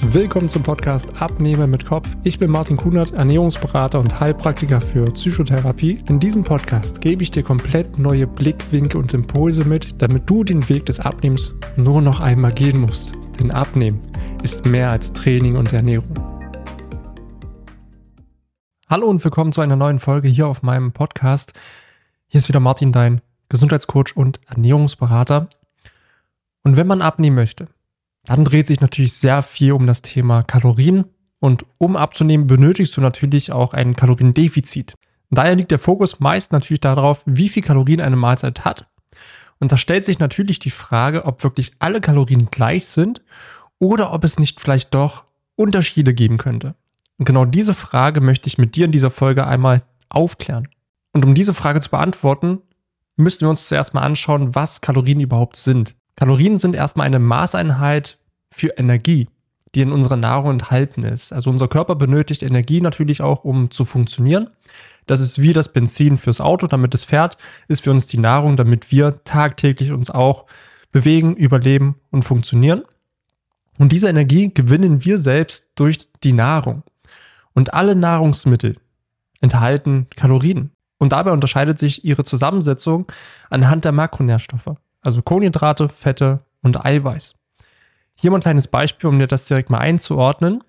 Willkommen zum Podcast Abnehmer mit Kopf. Ich bin Martin Kunert, Ernährungsberater und Heilpraktiker für Psychotherapie. In diesem Podcast gebe ich dir komplett neue Blickwinkel und Impulse mit, damit du den Weg des Abnehmens nur noch einmal gehen musst. Denn Abnehmen ist mehr als Training und Ernährung. Hallo und willkommen zu einer neuen Folge hier auf meinem Podcast. Hier ist wieder Martin, dein Gesundheitscoach und Ernährungsberater. Und wenn man abnehmen möchte, dann dreht sich natürlich sehr viel um das Thema Kalorien. Und um abzunehmen, benötigst du natürlich auch ein Kaloriendefizit. Daher liegt der Fokus meist natürlich darauf, wie viel Kalorien eine Mahlzeit hat. Und da stellt sich natürlich die Frage, ob wirklich alle Kalorien gleich sind oder ob es nicht vielleicht doch Unterschiede geben könnte. Und genau diese Frage möchte ich mit dir in dieser Folge einmal aufklären. Und um diese Frage zu beantworten, müssen wir uns zuerst mal anschauen, was Kalorien überhaupt sind. Kalorien sind erstmal eine Maßeinheit für Energie, die in unserer Nahrung enthalten ist. Also unser Körper benötigt Energie natürlich auch, um zu funktionieren. Das ist wie das Benzin fürs Auto, damit es fährt, ist für uns die Nahrung, damit wir tagtäglich uns auch bewegen, überleben und funktionieren. Und diese Energie gewinnen wir selbst durch die Nahrung. Und alle Nahrungsmittel enthalten Kalorien. Und dabei unterscheidet sich ihre Zusammensetzung anhand der Makronährstoffe also Kohlenhydrate, Fette und Eiweiß. Hier mal ein kleines Beispiel, um dir das direkt mal einzuordnen.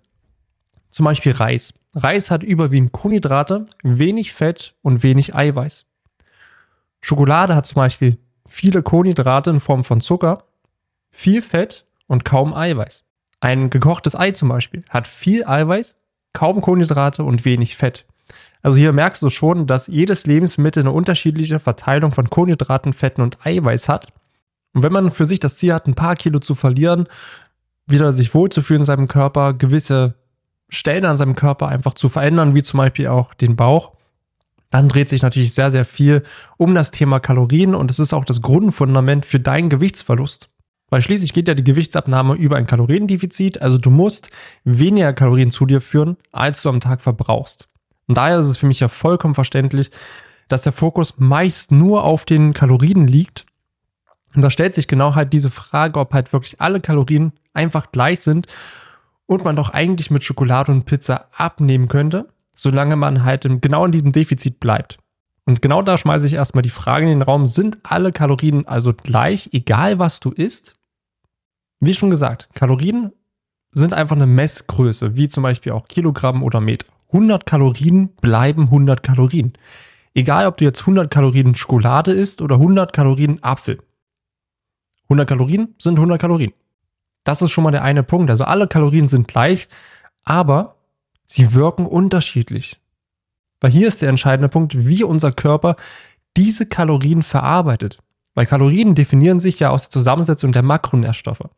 Zum Beispiel Reis. Reis hat überwiegend Kohlenhydrate, wenig Fett und wenig Eiweiß. Schokolade hat zum Beispiel viele Kohlenhydrate in Form von Zucker, viel Fett und kaum Eiweiß. Ein gekochtes Ei zum Beispiel hat viel Eiweiß, kaum Kohlenhydrate und wenig Fett. Also hier merkst du schon, dass jedes Lebensmittel eine unterschiedliche Verteilung von Kohlenhydraten, Fetten und Eiweiß hat. Und wenn man für sich das Ziel hat, ein paar Kilo zu verlieren, wieder sich wohlzufühlen in seinem Körper, gewisse Stellen an seinem Körper einfach zu verändern, wie zum Beispiel auch den Bauch, dann dreht sich natürlich sehr, sehr viel um das Thema Kalorien und es ist auch das Grundfundament für deinen Gewichtsverlust. Weil schließlich geht ja die Gewichtsabnahme über ein Kaloriendefizit, also du musst weniger Kalorien zu dir führen, als du am Tag verbrauchst. Und daher ist es für mich ja vollkommen verständlich, dass der Fokus meist nur auf den Kalorien liegt und da stellt sich genau halt diese Frage, ob halt wirklich alle Kalorien einfach gleich sind und man doch eigentlich mit Schokolade und Pizza abnehmen könnte, solange man halt genau in diesem Defizit bleibt. Und genau da schmeiße ich erstmal die Frage in den Raum, sind alle Kalorien also gleich, egal was du isst? Wie schon gesagt, Kalorien sind einfach eine Messgröße, wie zum Beispiel auch Kilogramm oder Meter. 100 Kalorien bleiben 100 Kalorien. Egal, ob du jetzt 100 Kalorien Schokolade isst oder 100 Kalorien Apfel. 100 Kalorien sind 100 Kalorien. Das ist schon mal der eine Punkt. Also alle Kalorien sind gleich, aber sie wirken unterschiedlich. Weil hier ist der entscheidende Punkt, wie unser Körper diese Kalorien verarbeitet. Weil Kalorien definieren sich ja aus der Zusammensetzung der Makronährstoffe.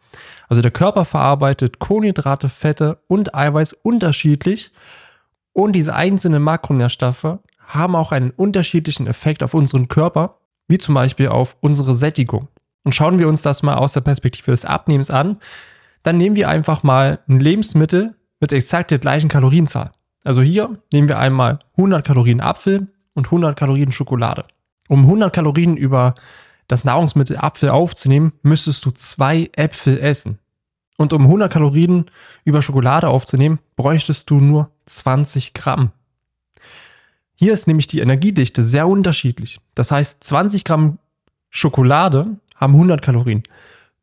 Also der Körper verarbeitet Kohlenhydrate, Fette und Eiweiß unterschiedlich und diese einzelnen Makronährstoffe haben auch einen unterschiedlichen Effekt auf unseren Körper, wie zum Beispiel auf unsere Sättigung. Und schauen wir uns das mal aus der Perspektive des Abnehmens an, dann nehmen wir einfach mal ein Lebensmittel mit exakt der gleichen Kalorienzahl. Also hier nehmen wir einmal 100 Kalorien Apfel und 100 Kalorien Schokolade. Um 100 Kalorien über das Nahrungsmittel Apfel aufzunehmen, müsstest du zwei Äpfel essen. Und um 100 Kalorien über Schokolade aufzunehmen, bräuchtest du nur 20 Gramm. Hier ist nämlich die Energiedichte sehr unterschiedlich. Das heißt, 20 Gramm Schokolade haben 100 Kalorien.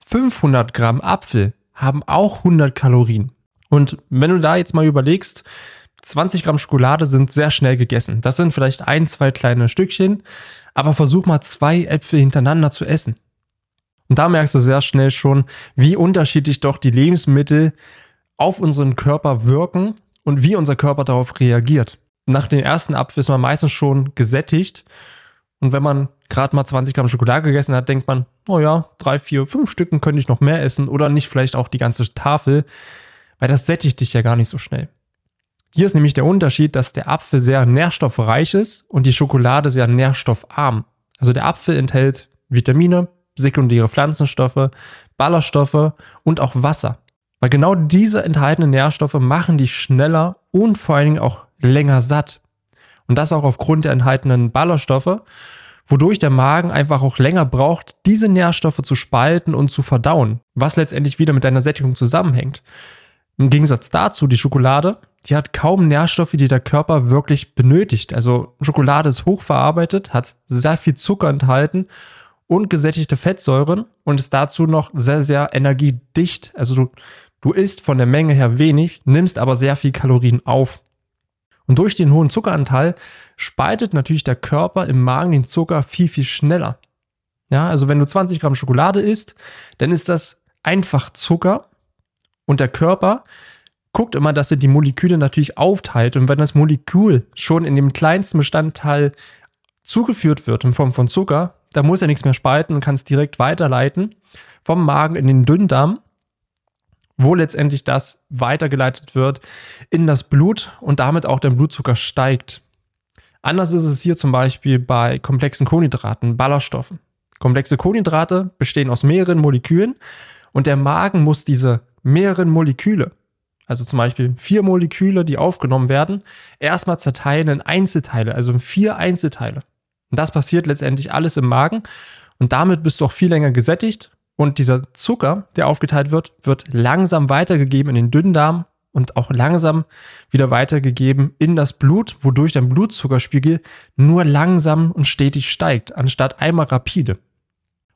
500 Gramm Apfel haben auch 100 Kalorien. Und wenn du da jetzt mal überlegst, 20 Gramm Schokolade sind sehr schnell gegessen. Das sind vielleicht ein, zwei kleine Stückchen, aber versuch mal zwei Äpfel hintereinander zu essen. Und da merkst du sehr schnell schon, wie unterschiedlich doch die Lebensmittel auf unseren Körper wirken und wie unser Körper darauf reagiert. Nach den ersten Apfel ist man meistens schon gesättigt und wenn man gerade mal 20 Gramm Schokolade gegessen hat, denkt man, oh ja, drei, vier, fünf Stücken könnte ich noch mehr essen oder nicht vielleicht auch die ganze Tafel, weil das sättigt dich ja gar nicht so schnell. Hier ist nämlich der Unterschied, dass der Apfel sehr nährstoffreich ist und die Schokolade sehr nährstoffarm. Also der Apfel enthält Vitamine, sekundäre Pflanzenstoffe, Ballaststoffe und auch Wasser. Weil genau diese enthaltenen Nährstoffe machen dich schneller und vor allen Dingen auch länger satt. Und das auch aufgrund der enthaltenen Ballaststoffe, wodurch der Magen einfach auch länger braucht, diese Nährstoffe zu spalten und zu verdauen, was letztendlich wieder mit deiner Sättigung zusammenhängt. Im Gegensatz dazu, die Schokolade, die hat kaum Nährstoffe, die der Körper wirklich benötigt. Also Schokolade ist hochverarbeitet, hat sehr viel Zucker enthalten und gesättigte Fettsäuren und ist dazu noch sehr, sehr energiedicht. Also du, du isst von der Menge her wenig, nimmst aber sehr viel Kalorien auf. Und durch den hohen Zuckeranteil spaltet natürlich der Körper im Magen den Zucker viel, viel schneller. Ja, also wenn du 20 Gramm Schokolade isst, dann ist das einfach Zucker und der Körper guckt immer, dass er die Moleküle natürlich aufteilt. Und wenn das Molekül schon in dem kleinsten Bestandteil zugeführt wird in Form von Zucker, da muss er nichts mehr spalten und kann es direkt weiterleiten vom Magen in den Dünndarm, wo letztendlich das weitergeleitet wird in das Blut und damit auch der Blutzucker steigt. Anders ist es hier zum Beispiel bei komplexen Kohlenhydraten, Ballaststoffen. Komplexe Kohlenhydrate bestehen aus mehreren Molekülen und der Magen muss diese mehreren Moleküle, also zum Beispiel vier Moleküle, die aufgenommen werden, erstmal zerteilen in Einzelteile, also in vier Einzelteile. Und das passiert letztendlich alles im Magen und damit bist du auch viel länger gesättigt und dieser Zucker, der aufgeteilt wird, wird langsam weitergegeben in den Dünndarm und auch langsam wieder weitergegeben in das Blut, wodurch dein Blutzuckerspiegel nur langsam und stetig steigt, anstatt einmal rapide.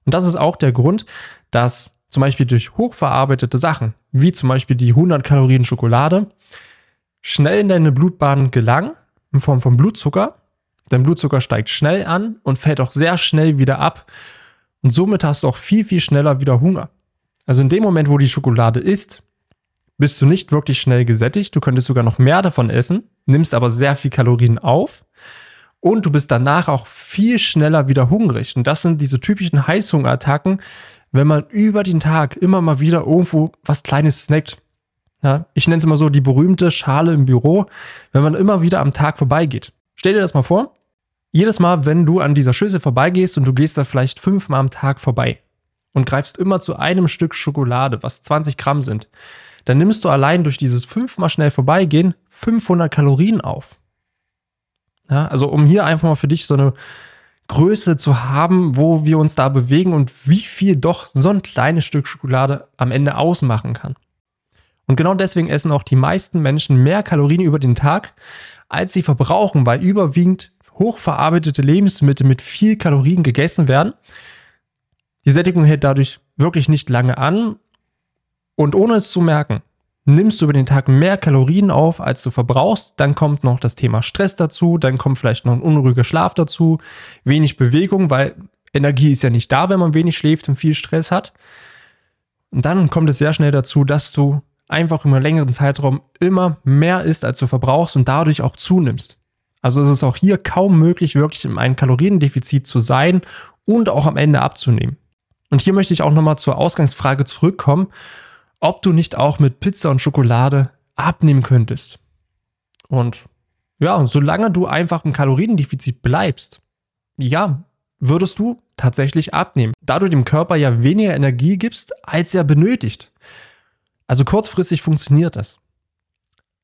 Und das ist auch der Grund, dass zum Beispiel durch hochverarbeitete Sachen, wie zum Beispiel die 100 Kalorien Schokolade, schnell in deine Blutbahn gelangen, in Form von Blutzucker. Dein Blutzucker steigt schnell an und fällt auch sehr schnell wieder ab. Und somit hast du auch viel, viel schneller wieder Hunger. Also in dem Moment, wo die Schokolade isst, bist du nicht wirklich schnell gesättigt. Du könntest sogar noch mehr davon essen, nimmst aber sehr viel Kalorien auf und du bist danach auch viel schneller wieder hungrig. Und das sind diese typischen Heißhungerattacken, wenn man über den Tag immer mal wieder irgendwo was Kleines snackt. Ja, ich nenne es immer so die berühmte Schale im Büro, wenn man immer wieder am Tag vorbeigeht. Stell dir das mal vor. Jedes Mal, wenn du an dieser Schüssel vorbeigehst und du gehst da vielleicht fünfmal am Tag vorbei und greifst immer zu einem Stück Schokolade, was 20 Gramm sind, dann nimmst du allein durch dieses fünfmal schnell vorbeigehen 500 Kalorien auf. Ja, also um hier einfach mal für dich so eine Größe zu haben, wo wir uns da bewegen und wie viel doch so ein kleines Stück Schokolade am Ende ausmachen kann. Und genau deswegen essen auch die meisten Menschen mehr Kalorien über den Tag, als sie verbrauchen, weil überwiegend hochverarbeitete Lebensmittel mit viel Kalorien gegessen werden. Die Sättigung hält dadurch wirklich nicht lange an und ohne es zu merken, nimmst du über den Tag mehr Kalorien auf, als du verbrauchst. Dann kommt noch das Thema Stress dazu, dann kommt vielleicht noch ein unruhiger Schlaf dazu, wenig Bewegung, weil Energie ist ja nicht da, wenn man wenig schläft und viel Stress hat. Und dann kommt es sehr schnell dazu, dass du einfach über einen längeren Zeitraum immer mehr isst, als du verbrauchst und dadurch auch zunimmst. Also es ist auch hier kaum möglich, wirklich in einem Kaloriendefizit zu sein und auch am Ende abzunehmen. Und hier möchte ich auch nochmal zur Ausgangsfrage zurückkommen ob du nicht auch mit Pizza und Schokolade abnehmen könntest. Und ja, solange du einfach im Kaloriendefizit bleibst, ja, würdest du tatsächlich abnehmen, da du dem Körper ja weniger Energie gibst, als er benötigt. Also kurzfristig funktioniert das.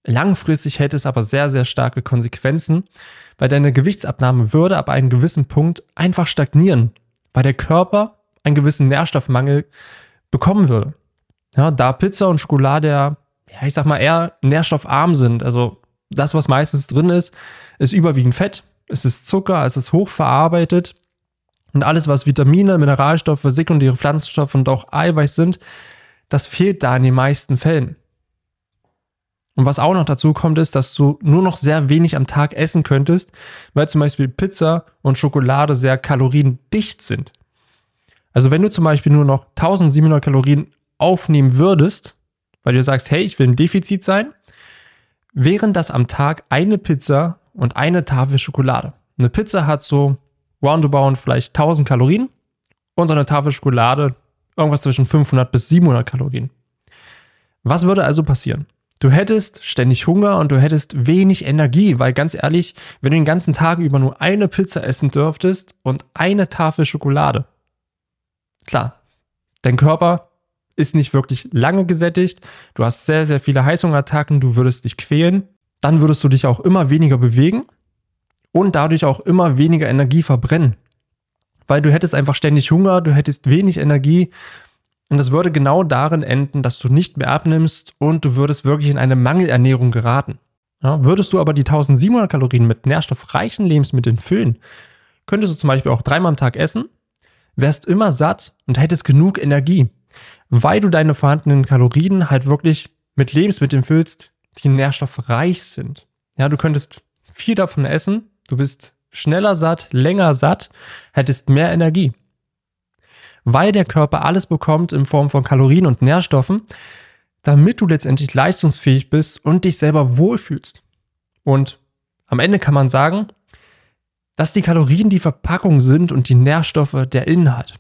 Langfristig hätte es aber sehr, sehr starke Konsequenzen, weil deine Gewichtsabnahme würde ab einem gewissen Punkt einfach stagnieren, weil der Körper einen gewissen Nährstoffmangel bekommen würde. Ja, da Pizza und Schokolade ja, ich sag mal, eher nährstoffarm sind. Also das, was meistens drin ist, ist überwiegend Fett, es ist Zucker, es ist hochverarbeitet. Und alles, was Vitamine, Mineralstoffe, sekundäre Pflanzenstoffe und auch Eiweiß sind, das fehlt da in den meisten Fällen. Und was auch noch dazu kommt, ist, dass du nur noch sehr wenig am Tag essen könntest, weil zum Beispiel Pizza und Schokolade sehr kaloriendicht sind. Also wenn du zum Beispiel nur noch 1700 Kalorien aufnehmen würdest, weil du sagst, hey, ich will im Defizit sein, wären das am Tag eine Pizza und eine Tafel Schokolade. Eine Pizza hat so roundabout vielleicht 1000 Kalorien und so eine Tafel Schokolade irgendwas zwischen 500 bis 700 Kalorien. Was würde also passieren? Du hättest ständig Hunger und du hättest wenig Energie, weil ganz ehrlich, wenn du den ganzen Tag über nur eine Pizza essen dürftest und eine Tafel Schokolade, klar, dein Körper ist nicht wirklich lange gesättigt, du hast sehr, sehr viele Heißhungerattacken, du würdest dich quälen, dann würdest du dich auch immer weniger bewegen und dadurch auch immer weniger Energie verbrennen. Weil du hättest einfach ständig Hunger, du hättest wenig Energie Und das würde genau darin enden, dass du nicht mehr abnimmst und du würdest wirklich in eine Mangelernährung geraten. Ja, würdest du aber die 1700 Kalorien mit nährstoffreichen Lebensmitteln füllen, könntest du zum Beispiel auch dreimal am Tag essen, wärst immer satt und hättest genug Energie, weil du deine vorhandenen Kalorien halt wirklich mit Lebensmitteln füllst, die nährstoffreich sind. Ja, du könntest viel davon essen, du bist schneller satt, länger satt, hättest mehr Energie. Weil der Körper alles bekommt in Form von Kalorien und Nährstoffen, damit du letztendlich leistungsfähig bist und dich selber wohlfühlst. Und am Ende kann man sagen, dass die Kalorien die Verpackung sind und die Nährstoffe der Inhalt.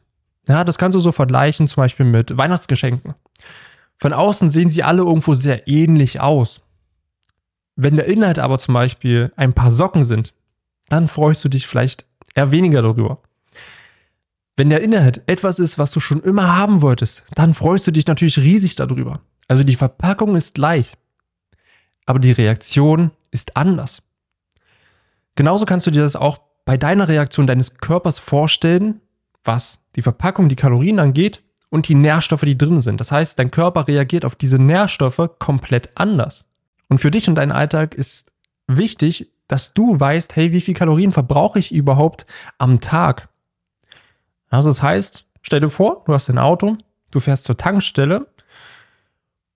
Ja, das kannst du so vergleichen, zum Beispiel mit Weihnachtsgeschenken. Von außen sehen sie alle irgendwo sehr ähnlich aus. Wenn der Inhalt aber zum Beispiel ein paar Socken sind, dann freust du dich vielleicht eher weniger darüber. Wenn der Inhalt etwas ist, was du schon immer haben wolltest, dann freust du dich natürlich riesig darüber. Also die Verpackung ist gleich, aber die Reaktion ist anders. Genauso kannst du dir das auch bei deiner Reaktion deines Körpers vorstellen, was die Verpackung, die Kalorien angeht und die Nährstoffe, die drin sind. Das heißt, dein Körper reagiert auf diese Nährstoffe komplett anders. Und für dich und deinen Alltag ist wichtig, dass du weißt, hey, wie viel Kalorien verbrauche ich überhaupt am Tag? Also das heißt, stell dir vor, du hast ein Auto, du fährst zur Tankstelle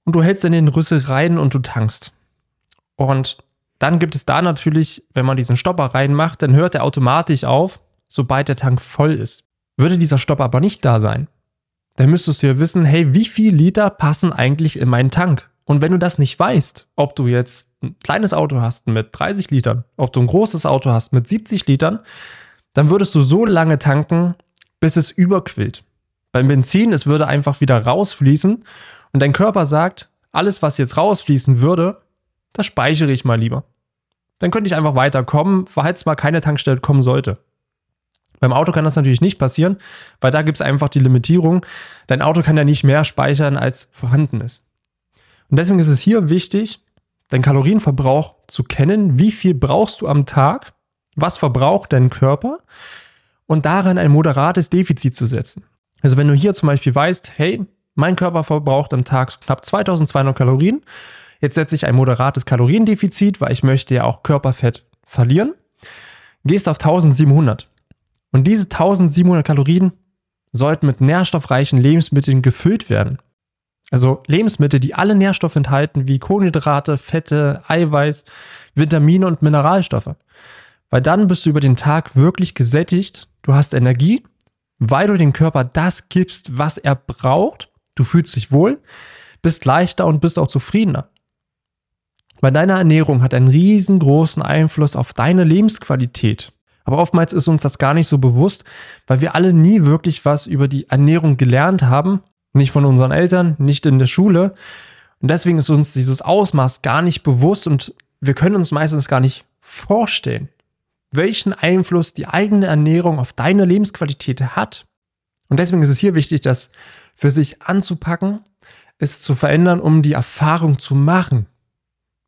und du hältst in den Rüssel rein und du tankst. Und dann gibt es da natürlich, wenn man diesen Stopper reinmacht, dann hört er automatisch auf, sobald der Tank voll ist. Würde dieser Stopper aber nicht da sein, dann müsstest du ja wissen, hey, wie viel Liter passen eigentlich in meinen Tank? Und wenn du das nicht weißt, ob du jetzt ein kleines Auto hast mit 30 Litern, ob du ein großes Auto hast mit 70 Litern, dann würdest du so lange tanken, bis es überquillt. Beim Benzin, es würde einfach wieder rausfließen und dein Körper sagt, alles, was jetzt rausfließen würde, das speichere ich mal lieber. Dann könnte ich einfach weiterkommen, falls mal keine Tankstelle kommen sollte. Beim Auto kann das natürlich nicht passieren, weil da gibt es einfach die Limitierung. Dein Auto kann ja nicht mehr speichern, als vorhanden ist. Und deswegen ist es hier wichtig, deinen Kalorienverbrauch zu kennen. Wie viel brauchst du am Tag? Was verbraucht dein Körper? Und darin ein moderates Defizit zu setzen. Also wenn du hier zum Beispiel weißt, hey, mein Körper verbraucht am Tag knapp 2200 Kalorien. Jetzt setze ich ein moderates Kaloriendefizit, weil ich möchte ja auch Körperfett verlieren. Gehst auf 1700. Und diese 1700 Kalorien sollten mit nährstoffreichen Lebensmitteln gefüllt werden. Also Lebensmittel, die alle Nährstoffe enthalten, wie Kohlenhydrate, Fette, Eiweiß, Vitamine und Mineralstoffe. Weil dann bist du über den Tag wirklich gesättigt, du hast Energie, weil du dem Körper das gibst, was er braucht, du fühlst dich wohl, bist leichter und bist auch zufriedener. Weil deine Ernährung hat einen riesengroßen Einfluss auf deine Lebensqualität. Aber oftmals ist uns das gar nicht so bewusst, weil wir alle nie wirklich was über die Ernährung gelernt haben nicht von unseren Eltern, nicht in der Schule. Und deswegen ist uns dieses Ausmaß gar nicht bewusst und wir können uns meistens gar nicht vorstellen, welchen Einfluss die eigene Ernährung auf deine Lebensqualität hat. Und deswegen ist es hier wichtig, das für sich anzupacken, es zu verändern, um die Erfahrung zu machen,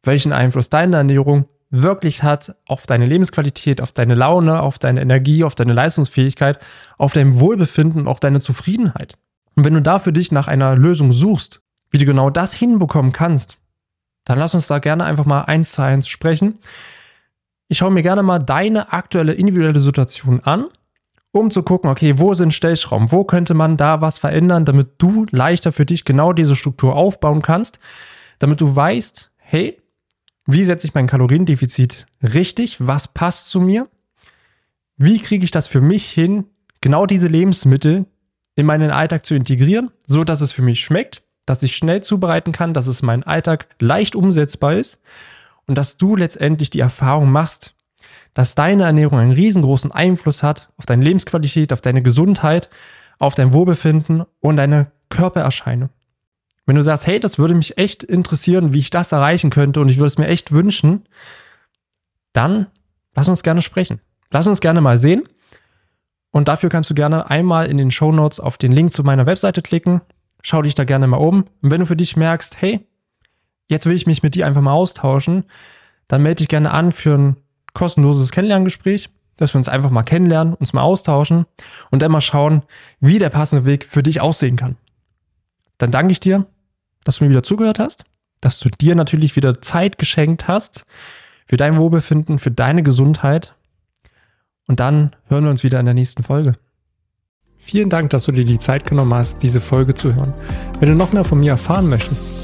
welchen Einfluss deine Ernährung wirklich hat auf deine Lebensqualität, auf deine Laune, auf deine Energie, auf deine Leistungsfähigkeit, auf dein Wohlbefinden und auch deine Zufriedenheit. Und wenn du da für dich nach einer Lösung suchst, wie du genau das hinbekommen kannst, dann lass uns da gerne einfach mal eins zu eins sprechen. Ich schaue mir gerne mal deine aktuelle individuelle Situation an, um zu gucken, okay, wo sind Stellschrauben? Wo könnte man da was verändern, damit du leichter für dich genau diese Struktur aufbauen kannst, damit du weißt, hey, wie setze ich mein Kaloriendefizit richtig? Was passt zu mir? Wie kriege ich das für mich hin, genau diese Lebensmittel, in meinen Alltag zu integrieren, so dass es für mich schmeckt, dass ich schnell zubereiten kann, dass es mein Alltag leicht umsetzbar ist und dass du letztendlich die Erfahrung machst, dass deine Ernährung einen riesengroßen Einfluss hat auf deine Lebensqualität, auf deine Gesundheit, auf dein Wohlbefinden und deine Körpererscheinung. Wenn du sagst, hey, das würde mich echt interessieren, wie ich das erreichen könnte und ich würde es mir echt wünschen, dann lass uns gerne sprechen. Lass uns gerne mal sehen, und dafür kannst du gerne einmal in den Show Notes auf den Link zu meiner Webseite klicken. Schau dich da gerne mal um. Und wenn du für dich merkst, hey, jetzt will ich mich mit dir einfach mal austauschen, dann melde dich gerne an für ein kostenloses Kennenlerngespräch, dass wir uns einfach mal kennenlernen, uns mal austauschen und dann mal schauen, wie der passende Weg für dich aussehen kann. dann danke ich dir, dass du mir wieder zugehört hast, dass du dir natürlich wieder Zeit geschenkt hast für dein Wohlbefinden, für deine Gesundheit. Und dann hören wir uns wieder in der nächsten Folge. Vielen Dank, dass du dir die Zeit genommen hast, diese Folge zu hören. Wenn du noch mehr von mir erfahren möchtest,